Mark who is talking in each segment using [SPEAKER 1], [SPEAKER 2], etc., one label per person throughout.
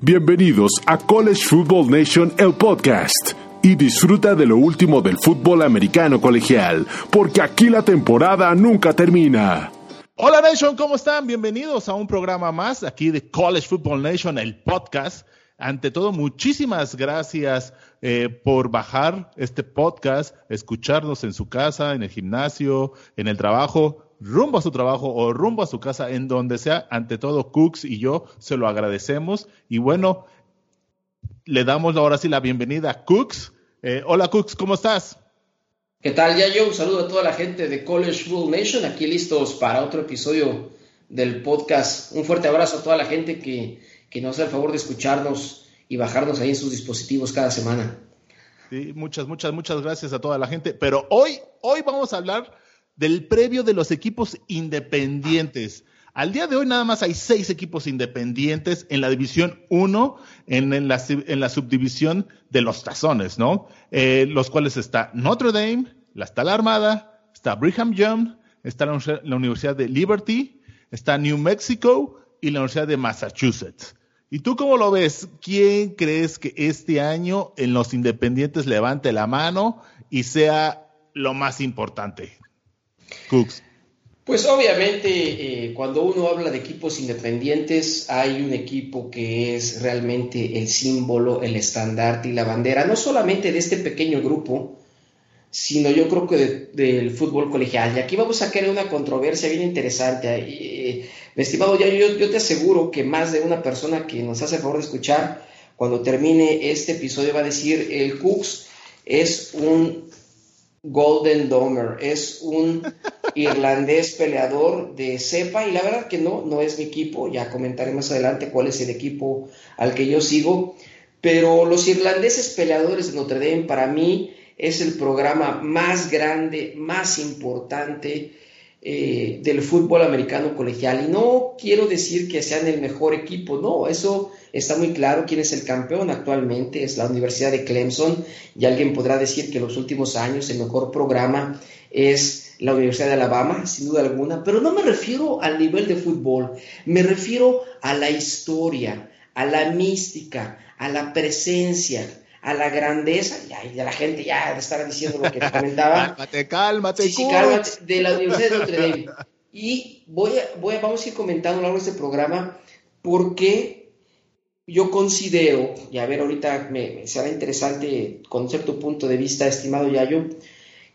[SPEAKER 1] Bienvenidos a College Football Nation, el podcast. Y disfruta de lo último del fútbol americano colegial, porque aquí la temporada nunca termina.
[SPEAKER 2] Hola Nation, ¿cómo están? Bienvenidos a un programa más aquí de College Football Nation, el podcast. Ante todo, muchísimas gracias eh, por bajar este podcast, escucharnos en su casa, en el gimnasio, en el trabajo rumbo a su trabajo o rumbo a su casa, en donde sea, ante todo Cooks y yo se lo agradecemos. Y bueno, le damos ahora sí la bienvenida a Cooks. Eh, hola Cooks, ¿cómo estás?
[SPEAKER 3] ¿Qué tal, ya yo? Un saludo a toda la gente de College Football Nation, aquí listos para otro episodio del podcast. Un fuerte abrazo a toda la gente que, que nos hace el favor de escucharnos y bajarnos ahí en sus dispositivos cada semana.
[SPEAKER 2] Sí, muchas, muchas, muchas gracias a toda la gente. Pero hoy, hoy vamos a hablar del previo de los equipos independientes. Al día de hoy nada más hay seis equipos independientes en la división 1, en, la, subdivisión de los tazones, ¿no? Eh, los cuales está Notre Dame, la está la Armada, está Brigham Young, está la, la Universidad de Liberty, está New Mexico y la Universidad de Massachusetts. ¿Y tú cómo lo ves? ¿Quién crees que este año en los independientes levante la mano y sea lo más importante?
[SPEAKER 3] Cooks. Pues obviamente eh, cuando uno habla de equipos independientes hay un equipo que es realmente el símbolo, el estandarte y la bandera, no solamente de este pequeño grupo, sino yo creo que del fútbol colegial. Y aquí vamos a crear una controversia bien interesante. Eh, estimado, yo, yo te aseguro que más de una persona que nos hace el favor de escuchar, cuando termine este episodio va a decir, el Cooks es un Golden Domer, es un irlandés peleador de cepa y la verdad que no, no es mi equipo, ya comentaré más adelante cuál es el equipo al que yo sigo, pero los irlandeses peleadores de Notre Dame para mí es el programa más grande, más importante eh, del fútbol americano colegial. Y no quiero decir que sean el mejor equipo, no, eso Está muy claro quién es el campeón actualmente, es la Universidad de Clemson, y alguien podrá decir que en los últimos años el mejor programa es la Universidad de Alabama, sin duda alguna, pero no me refiero al nivel de fútbol, me refiero a la historia, a la mística, a la presencia, a la grandeza, y ya la gente ya estará diciendo lo que te comentaba.
[SPEAKER 2] cálmate, cálmate,
[SPEAKER 3] sí, cálmate, de la Universidad de Notre Dame. Y voy voy vamos a ir comentando a lo largo de este programa por qué yo considero, y a ver, ahorita me, será interesante conocer tu punto de vista, estimado Yayo,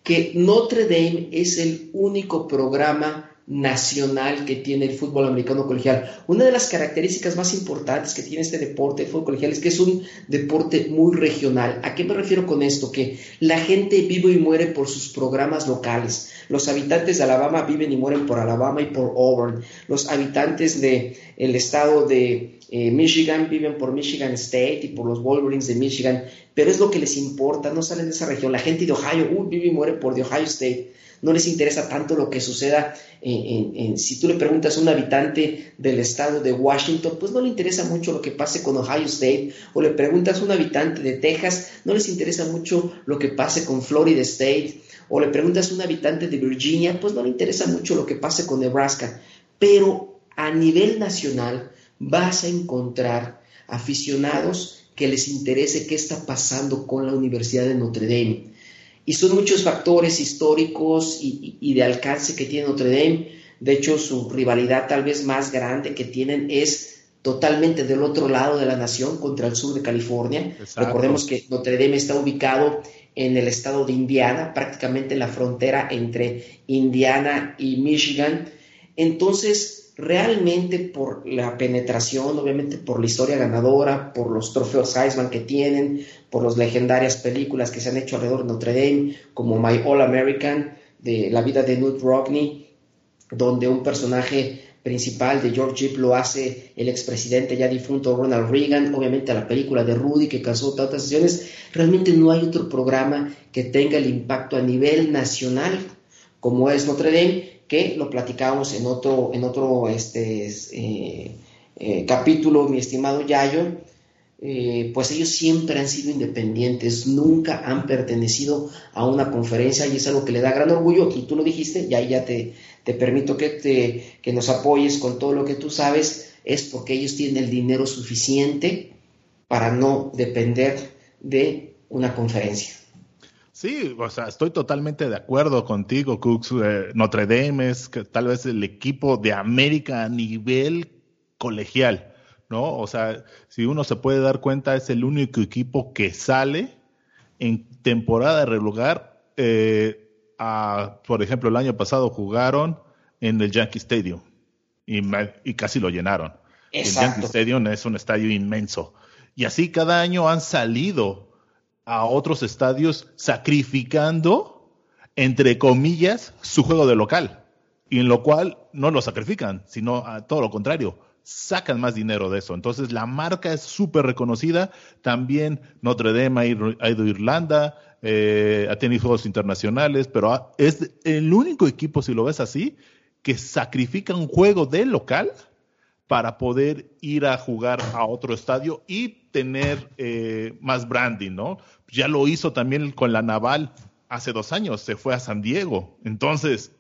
[SPEAKER 3] que Notre Dame es el único programa nacional que tiene el fútbol americano colegial. Una de las características más importantes que tiene este deporte, el fútbol colegial, es que es un deporte muy regional. ¿A qué me refiero con esto? Que la gente vive y muere por sus programas locales. Los habitantes de Alabama viven y mueren por Alabama y por Auburn. Los habitantes del el estado de eh, Michigan viven por Michigan State y por los Wolverines de Michigan, pero es lo que les importa, no salen de esa región. La gente de Ohio uh, vive y muere por Ohio State no les interesa tanto lo que suceda si tú le preguntas a un habitante del estado de Washington, pues no le interesa mucho lo que pase con Ohio State, o le preguntas a un habitante de Texas, no les interesa mucho lo que pase con Florida State, o le preguntas a un habitante de Virginia, pues no le interesa mucho lo que pase con Nebraska, pero a nivel nacional vas a encontrar aficionados que les interese qué está pasando con la Universidad de Notre Dame y son muchos factores históricos y, de alcance que tiene Notre Dame. De hecho, su rivalidad tal vez más grande que tienen es totalmente del otro lado de la nación contra el sur de California. Recordemos que Notre Dame está ubicado en el estado de Indiana, prácticamente en la frontera entre Indiana y Michigan. Entonces, realmente por la penetración, obviamente por la historia ganadora, por los trofeos Heisman que tienen, por las legendarias películas que se han hecho alrededor de Notre Dame, como My All American, de la vida de Newt Rockney, donde un personaje principal de George Jeep lo hace el expresidente ya difunto Ronald Reagan, obviamente la película de Rudy que causó tantas sesiones, realmente no hay otro programa que tenga el impacto a nivel nacional como es Notre Dame que lo platicábamos en otro, en otro este, eh, eh, capítulo, mi estimado Yayo, eh, pues ellos siempre han sido independientes, nunca han pertenecido a una conferencia y es algo que le da gran orgullo, y tú lo dijiste, y ahí ya te, te permito que, te, que nos apoyes con todo lo que tú sabes, es porque ellos tienen el dinero suficiente para no depender de una conferencia.
[SPEAKER 2] Sí, o sea, estoy totalmente de acuerdo contigo, Cooks. Eh, Notre Dame es que tal vez el equipo de América a nivel colegial, ¿no? O sea, si uno se puede dar cuenta, es el único equipo que sale en temporada regular. Eh, a, por ejemplo, el año pasado jugaron en el Yankee Stadium y, y casi lo llenaron. El Yankee Stadium es un estadio inmenso. Y así cada año han salido a otros estadios sacrificando, entre comillas, su juego de local. Y en lo cual no lo sacrifican, sino a todo lo contrario, sacan más dinero de eso. Entonces la marca es súper reconocida. También Notre Dame ha ido a Irlanda, eh, ha tenido juegos internacionales, pero es el único equipo, si lo ves así, que sacrifica un juego de local para poder ir a jugar a otro estadio y tener eh, más branding, ¿no? Ya lo hizo también con la Naval hace dos años, se fue a San Diego. Entonces,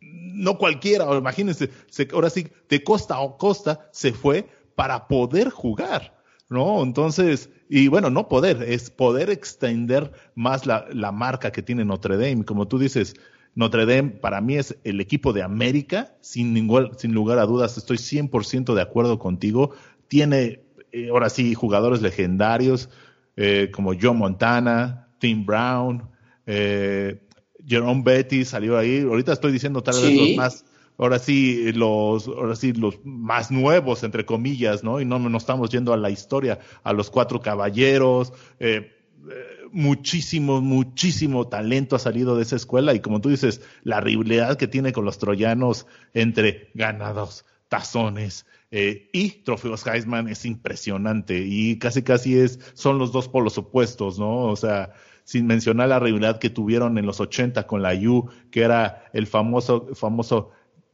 [SPEAKER 2] no cualquiera, imagínense, ahora sí, de costa a costa se fue para poder jugar, ¿no? Entonces, y bueno, no poder, es poder extender más la, marca que tiene Notre Dame. Como tú dices, Notre Dame para mí es el equipo de América, sin, ningún, sin lugar a dudas, estoy 100% de acuerdo contigo. Tiene, eh, ahora sí, jugadores legendarios eh, como Joe Montana, Tim Brown, eh, Jerome Betty salió ahí. Ahorita estoy diciendo tal vez los más, ahora sí, los, ahora sí, los más nuevos, entre comillas, ¿no? Y no nos estamos yendo a la historia, a los cuatro caballeros, eh, muchísimo, muchísimo talento ha salido de esa escuela y como tú dices, la rivalidad que tiene con los troyanos entre ganados, tazones eh, y trofeos Heisman es impresionante y casi casi es, son los dos polos opuestos, ¿no? O sea, sin mencionar la rivalidad que tuvieron en los 80 con la U, que era el famoso, famoso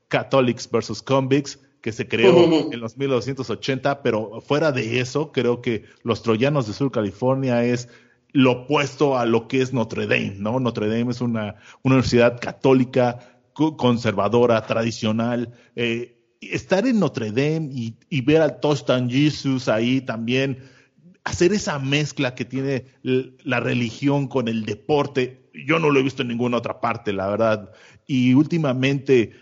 [SPEAKER 2] Catholics versus Convicts, que se creó en los 1980, pero fuera de eso, creo que los troyanos de Sur California es lo opuesto a lo que es Notre Dame, ¿no? Notre Dame es una, universidad católica, conservadora, tradicional. Eh, estar en Notre Dame y, ver al Tostan Jesus ahí también, hacer esa mezcla que tiene la religión con el deporte, yo no lo he visto en ninguna otra parte, la verdad. Y últimamente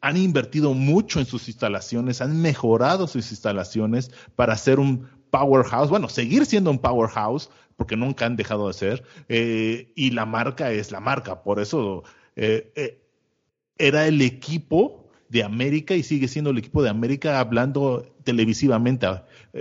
[SPEAKER 2] han invertido mucho en sus instalaciones, han mejorado sus instalaciones para hacer un powerhouse, bueno, seguir siendo un powerhouse, porque nunca han dejado de ser, eh, y la marca es la marca, por eso eh, eh, era el equipo de América y sigue siendo el equipo de América hablando televisivamente.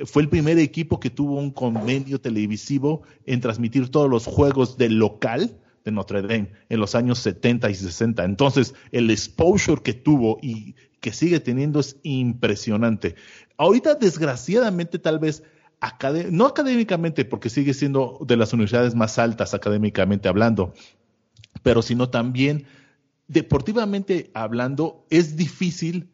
[SPEAKER 2] fue el primer equipo que tuvo un convenio televisivo en transmitir todos los juegos del local de Notre Dame en los años 70 y 60. Entonces, el exposure que tuvo y que sigue teniendo es impresionante. Ahorita, desgraciadamente, tal vez no académicamente, porque sigue siendo de las universidades más altas académicamente hablando, pero sino también deportivamente hablando, es difícil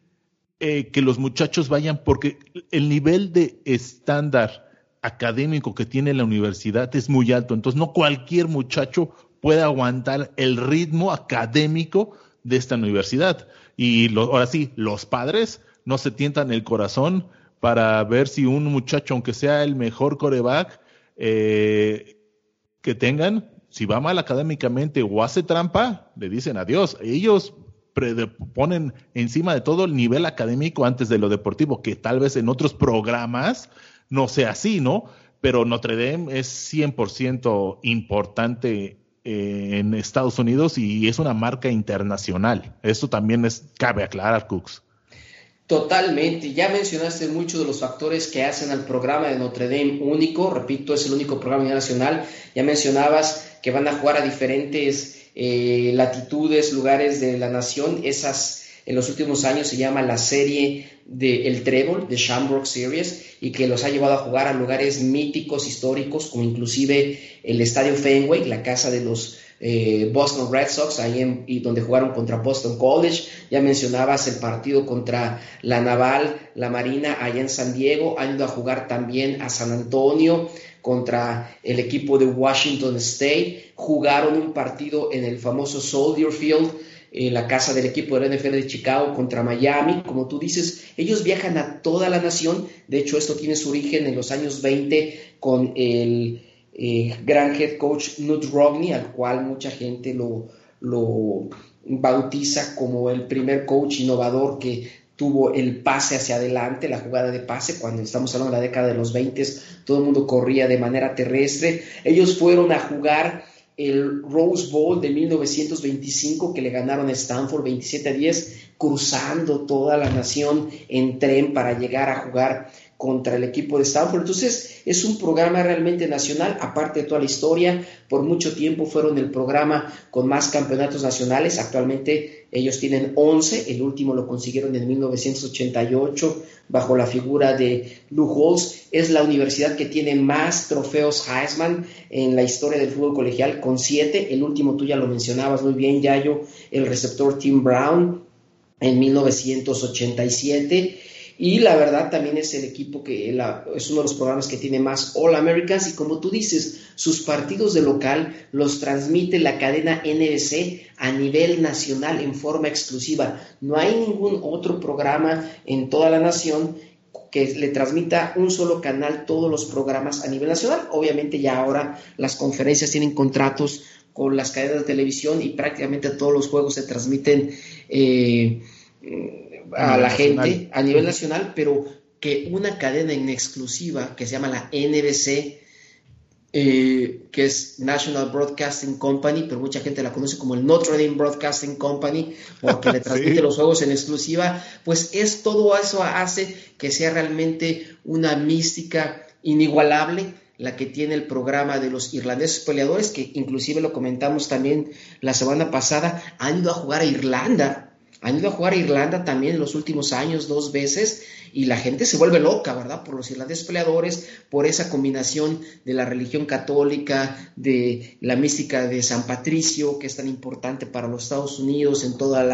[SPEAKER 2] eh, que los muchachos vayan porque el nivel de estándar académico que tiene la universidad es muy alto. Entonces, no cualquier muchacho puede aguantar el ritmo académico de esta universidad. Y ahora sí, los padres no se tientan el corazón para ver si un muchacho, aunque sea el mejor coreback eh, que tengan, si va mal académicamente o hace trampa, le dicen adiós. Ellos ponen encima de todo el nivel académico antes de lo deportivo, que tal vez en otros programas no sea así, ¿no? Pero Notre Dame es 100% importante eh, en Estados Unidos y es una marca internacional. Eso también es, cabe aclarar, Cooks.
[SPEAKER 3] Totalmente. Ya mencionaste muchos de los factores que hacen al programa de Notre Dame único. Repito, es el único programa nacional. Ya mencionabas que van a jugar a diferentes eh, latitudes, lugares de la nación. Esas en los últimos años se llama la serie de El Trébol, de Shamrock Series, y que los ha llevado a jugar a lugares míticos, históricos, como inclusive el Estadio Fenway, la casa de los eh, Boston Red Sox, ahí en, y donde jugaron contra Boston College. Ya mencionabas el partido contra la Naval, la Marina, allá en San Diego. Han ido a jugar también a San Antonio contra el equipo de Washington State. Jugaron un partido en el famoso Soldier Field eh, la casa del equipo de la NFL de Chicago contra Miami. Como tú dices, ellos viajan a toda la nación. De hecho, esto tiene su origen en los años 20 con el eh, gran head coach Nut Rogney, al cual mucha gente lo, lo bautiza como el primer coach innovador que tuvo el pase hacia adelante, la jugada de pase, cuando estamos hablando de la década de los 20, todo el mundo corría de manera terrestre. Ellos fueron a jugar el Rose Bowl de 1925 que le ganaron a Stanford 27 a 10, cruzando toda la nación en tren para llegar a jugar contra el equipo de Stanford. Entonces es un programa realmente nacional, aparte de toda la historia, por mucho tiempo fueron el programa con más campeonatos nacionales, actualmente ellos tienen 11, el último lo consiguieron en 1988 bajo la figura de Lou Holtz, es la universidad que tiene más trofeos Heisman en la historia del fútbol colegial con 7, el último tú ya lo mencionabas muy bien, Yayo, el receptor Tim Brown en 1987 y la verdad también es el equipo que es uno de los programas que tiene más All Americans y como tú dices, sus partidos de local los transmite la cadena NBC a nivel nacional en forma exclusiva. No hay ningún otro programa en toda la nación que le transmita un solo canal todos los programas a nivel nacional. Obviamente ya ahora las conferencias tienen contratos con las cadenas de televisión y prácticamente todos los juegos se transmiten. Eh, a la gente a nivel nacional, pero que una cadena en exclusiva que se llama la NBC, eh, que es National Broadcasting Company, pero mucha gente la conoce como el Notre Dame Broadcasting Company, porque le transmite los juegos en exclusiva, pues es todo eso hace que sea realmente una mística inigualable la que tiene el programa de los irlandeses peleadores, que inclusive lo comentamos también la semana pasada, han ido a jugar a Irlanda han ido a jugar a Irlanda también en los últimos años dos veces y la gente se vuelve loca, ¿verdad? Por los irlandeses peleadores, por esa combinación de la religión católica, de la mística de San Patricio, que es tan importante para los Estados Unidos en toda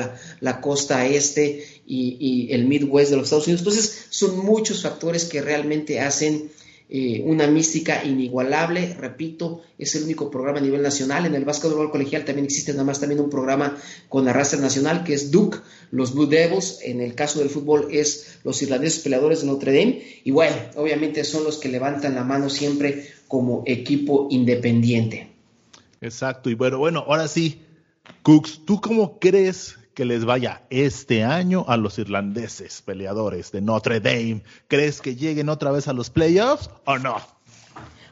[SPEAKER 3] la, costa este y, y, el Midwest de los Estados Unidos. Entonces, son muchos factores que realmente hacen eh, una mística inigualable, repito, es el único programa a nivel nacional. En el básquetbol colegial también existe nada más también un programa con arrastre nacional que es Duke, los Blue Devils, en el caso del fútbol es los irlandeses peleadores de Notre Dame, y bueno, obviamente son los que levantan la mano siempre como equipo independiente.
[SPEAKER 2] Exacto, y bueno, bueno, ahora sí, Cooks, ¿tú cómo crees que les vaya este año a los irlandeses peleadores de Notre Dame? ¿Crees que lleguen otra vez a los playoffs o no?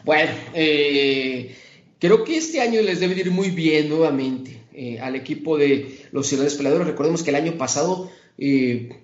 [SPEAKER 3] Bueno, eh, creo que este año les debe ir muy bien nuevamente eh, al equipo de los irlandeses peleadores. Recordemos que el año pasado eh,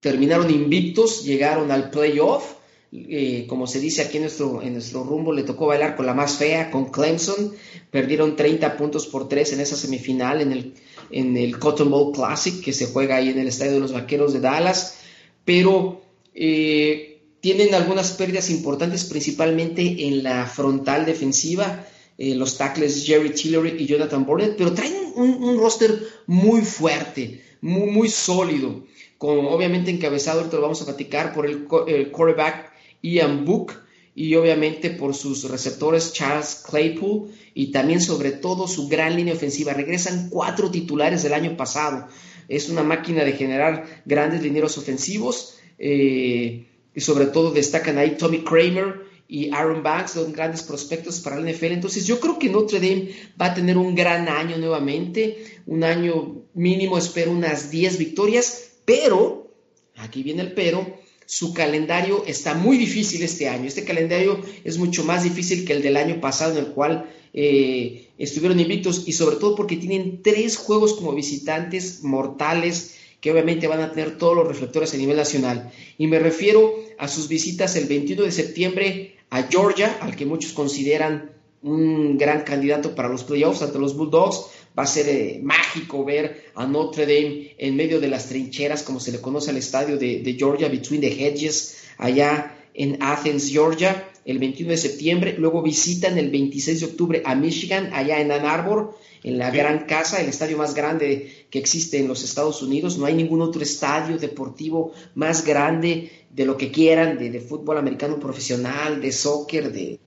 [SPEAKER 3] terminaron invictos, llegaron al playoff eh, como se dice aquí en nuestro, en nuestro rumbo, le tocó bailar con la más fea, con Clemson. Perdieron 30 puntos por 3 en esa semifinal en el, en el Cotton Bowl Classic que se juega ahí en el Estadio de los Vaqueros de Dallas. Pero eh, tienen algunas pérdidas importantes, principalmente en la frontal defensiva. Eh, los tackles Jerry Tillery y Jonathan Burnett, pero traen un, roster muy fuerte, muy, muy sólido, con obviamente encabezado, ahorita lo vamos a platicar, por el, el quarterback Ian Book y obviamente por sus receptores Charles Claypool y también sobre todo su gran línea ofensiva. Regresan cuatro titulares del año pasado. Es una máquina de generar grandes lineros ofensivos eh, y sobre todo destacan ahí Tommy Kramer y Aaron Banks, son grandes prospectos para la NFL. Entonces yo creo que Notre Dame va a tener un gran año nuevamente, un año mínimo, espero unas 10 victorias, pero, aquí viene el pero, su calendario está muy difícil este año. Este calendario es mucho más difícil que el del año pasado, en el cual eh, estuvieron invictos, y sobre todo porque tienen tres juegos como visitantes mortales que obviamente van a tener todos los reflectores a nivel nacional. Y me refiero a sus visitas el 21 de septiembre a Georgia, al que muchos consideran un gran candidato para los playoffs ante los Bulldogs. Va a ser eh, mágico ver a Notre Dame en medio de las trincheras, como se le conoce al estadio de, Georgia, Between the Hedges, allá en Athens, Georgia, el 21 de septiembre. Luego visitan el 26 de octubre a Michigan, allá en Ann Arbor, en la Gran Casa, el estadio más grande que existe en los Estados Unidos. No hay ningún otro estadio deportivo más grande de lo que quieran, de fútbol americano profesional, de soccer, de,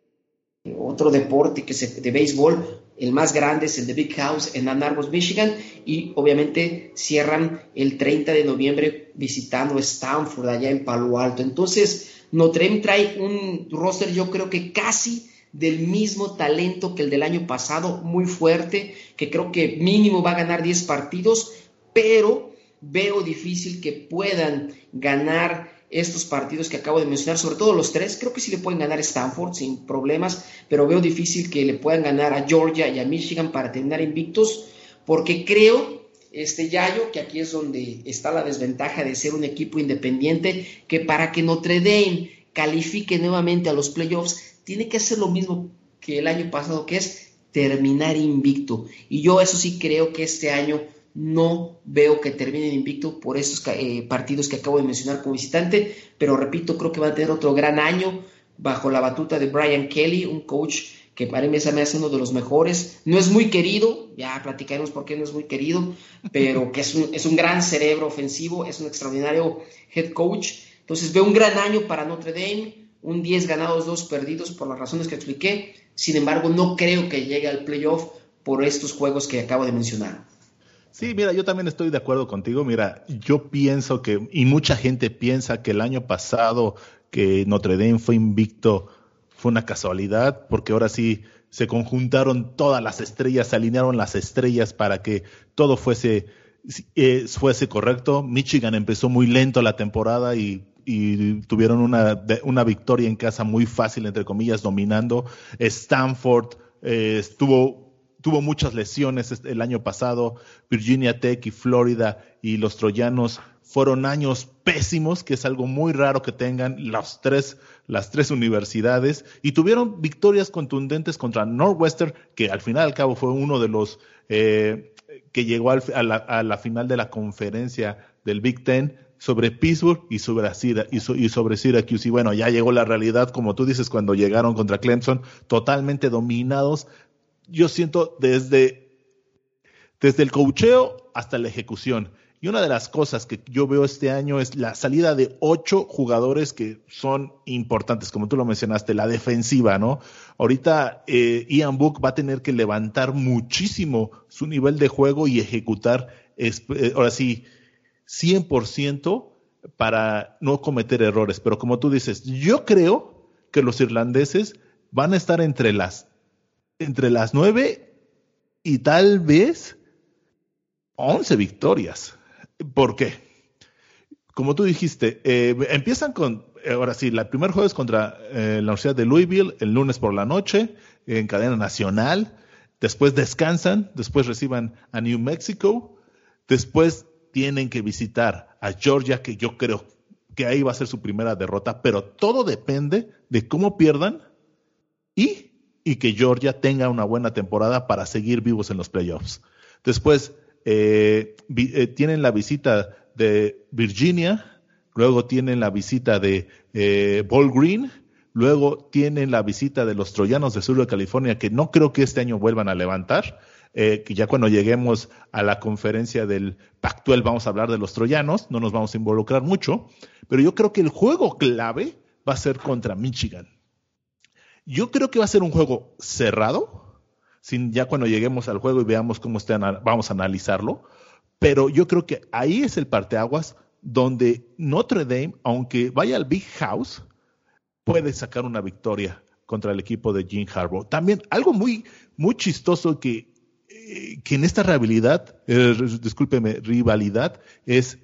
[SPEAKER 3] otro deporte que se, de béisbol el más grande es el de Big House en Ann Arbor, Michigan, y obviamente cierran el 30 de noviembre visitando Stanford allá en Palo Alto. Entonces, Notre Dame trae un roster yo creo que casi del mismo talento que el del año pasado, muy fuerte, que creo que mínimo va a ganar 10 partidos, pero veo difícil que puedan ganar estos partidos que acabo de mencionar, sobre todo los tres, creo que sí le pueden ganar Stanford sin problemas, pero veo difícil que le puedan ganar a Georgia y a Michigan para terminar invictos, porque creo, este Yayo, que aquí es donde está la desventaja de ser un equipo independiente, que para que Notre Dame califique nuevamente a los playoffs, tiene que hacer lo mismo que el año pasado, que es terminar invicto. Y yo eso sí creo que este año no veo que terminen invicto por estos eh, partidos que acabo de mencionar como visitante, pero repito, creo que va a tener otro gran año bajo la batuta de Brian Kelly, un coach que para mí me hace uno de los mejores. No es muy querido, ya platicaremos por qué no es muy querido, pero que es un, es un gran cerebro ofensivo, es un extraordinario head coach. Entonces veo un gran año para Notre Dame un 10 ganados, 2 perdidos por las razones que expliqué. Sin embargo, no creo que llegue al playoff por estos juegos que acabo de mencionar.
[SPEAKER 2] Sí, mira, yo también estoy de acuerdo contigo. Mira, yo pienso que, y mucha gente piensa que el año pasado que Notre Dame fue invicto fue una casualidad, porque ahora sí se conjuntaron todas las estrellas, se alinearon las estrellas para que todo fuese, eh, fuese correcto. Michigan empezó muy lento la temporada y y tuvieron una, una victoria en casa muy fácil, entre comillas, dominando. Stanford eh, estuvo, tuvo muchas lesiones el año pasado. Virginia Tech y Florida y los troyanos fueron años pésimos, que es algo muy raro que tengan las tres, las tres universidades, y tuvieron victorias contundentes contra Northwestern, que al final al cabo fue uno de los eh, que llegó a, la, a, la, final de la conferencia del Big Ten, sobre Pittsburgh y sobre, y, sobre Syracuse. Y bueno, ya llegó la realidad, como tú dices, cuando llegaron contra Clemson, totalmente dominados. Yo siento desde, desde el cocheo hasta la ejecución. Y una de las cosas que yo veo este año es la salida de ocho jugadores que son importantes, como tú lo mencionaste, la defensiva, ¿no? Ahorita eh, Ian Book va a tener que levantar muchísimo su nivel de juego y ejecutar, eh, ahora sí, 100% para no cometer errores. Pero como tú dices, yo creo que los irlandeses van a estar entre las, entre las 9 y tal vez 11 victorias. ¿Por qué? Como tú dijiste, eh, empiezan con, ahora sí, la primer jueves contra eh, la Universidad de Louisville, el lunes por la noche, en cadena nacional. Después descansan, después reciban a New Mexico, después tienen que visitar a Georgia, que yo creo que ahí va a ser su primera derrota, pero todo depende de cómo pierdan y, y que Georgia tenga una buena temporada para seguir vivos en los playoffs. Después eh, eh, tienen la visita de Virginia, luego tienen la visita de eh, Ball Green, luego tienen la visita de los troyanos de sur de California, que no creo que este año vuelvan a levantar, eh, que ya cuando lleguemos a la conferencia del Pactuel vamos a hablar de los troyanos, no nos vamos a involucrar mucho, pero yo creo que el juego clave va a ser contra Michigan. Yo creo que va a ser un juego cerrado, sin, ya cuando lleguemos al juego y veamos cómo está, vamos a analizarlo, pero yo creo que ahí es el parteaguas donde Notre Dame, aunque vaya al Big House, puede sacar una victoria contra el equipo de Jim Harbaugh. También algo muy, muy chistoso que que en esta rivalidad, eh, discúlpeme, rivalidad, es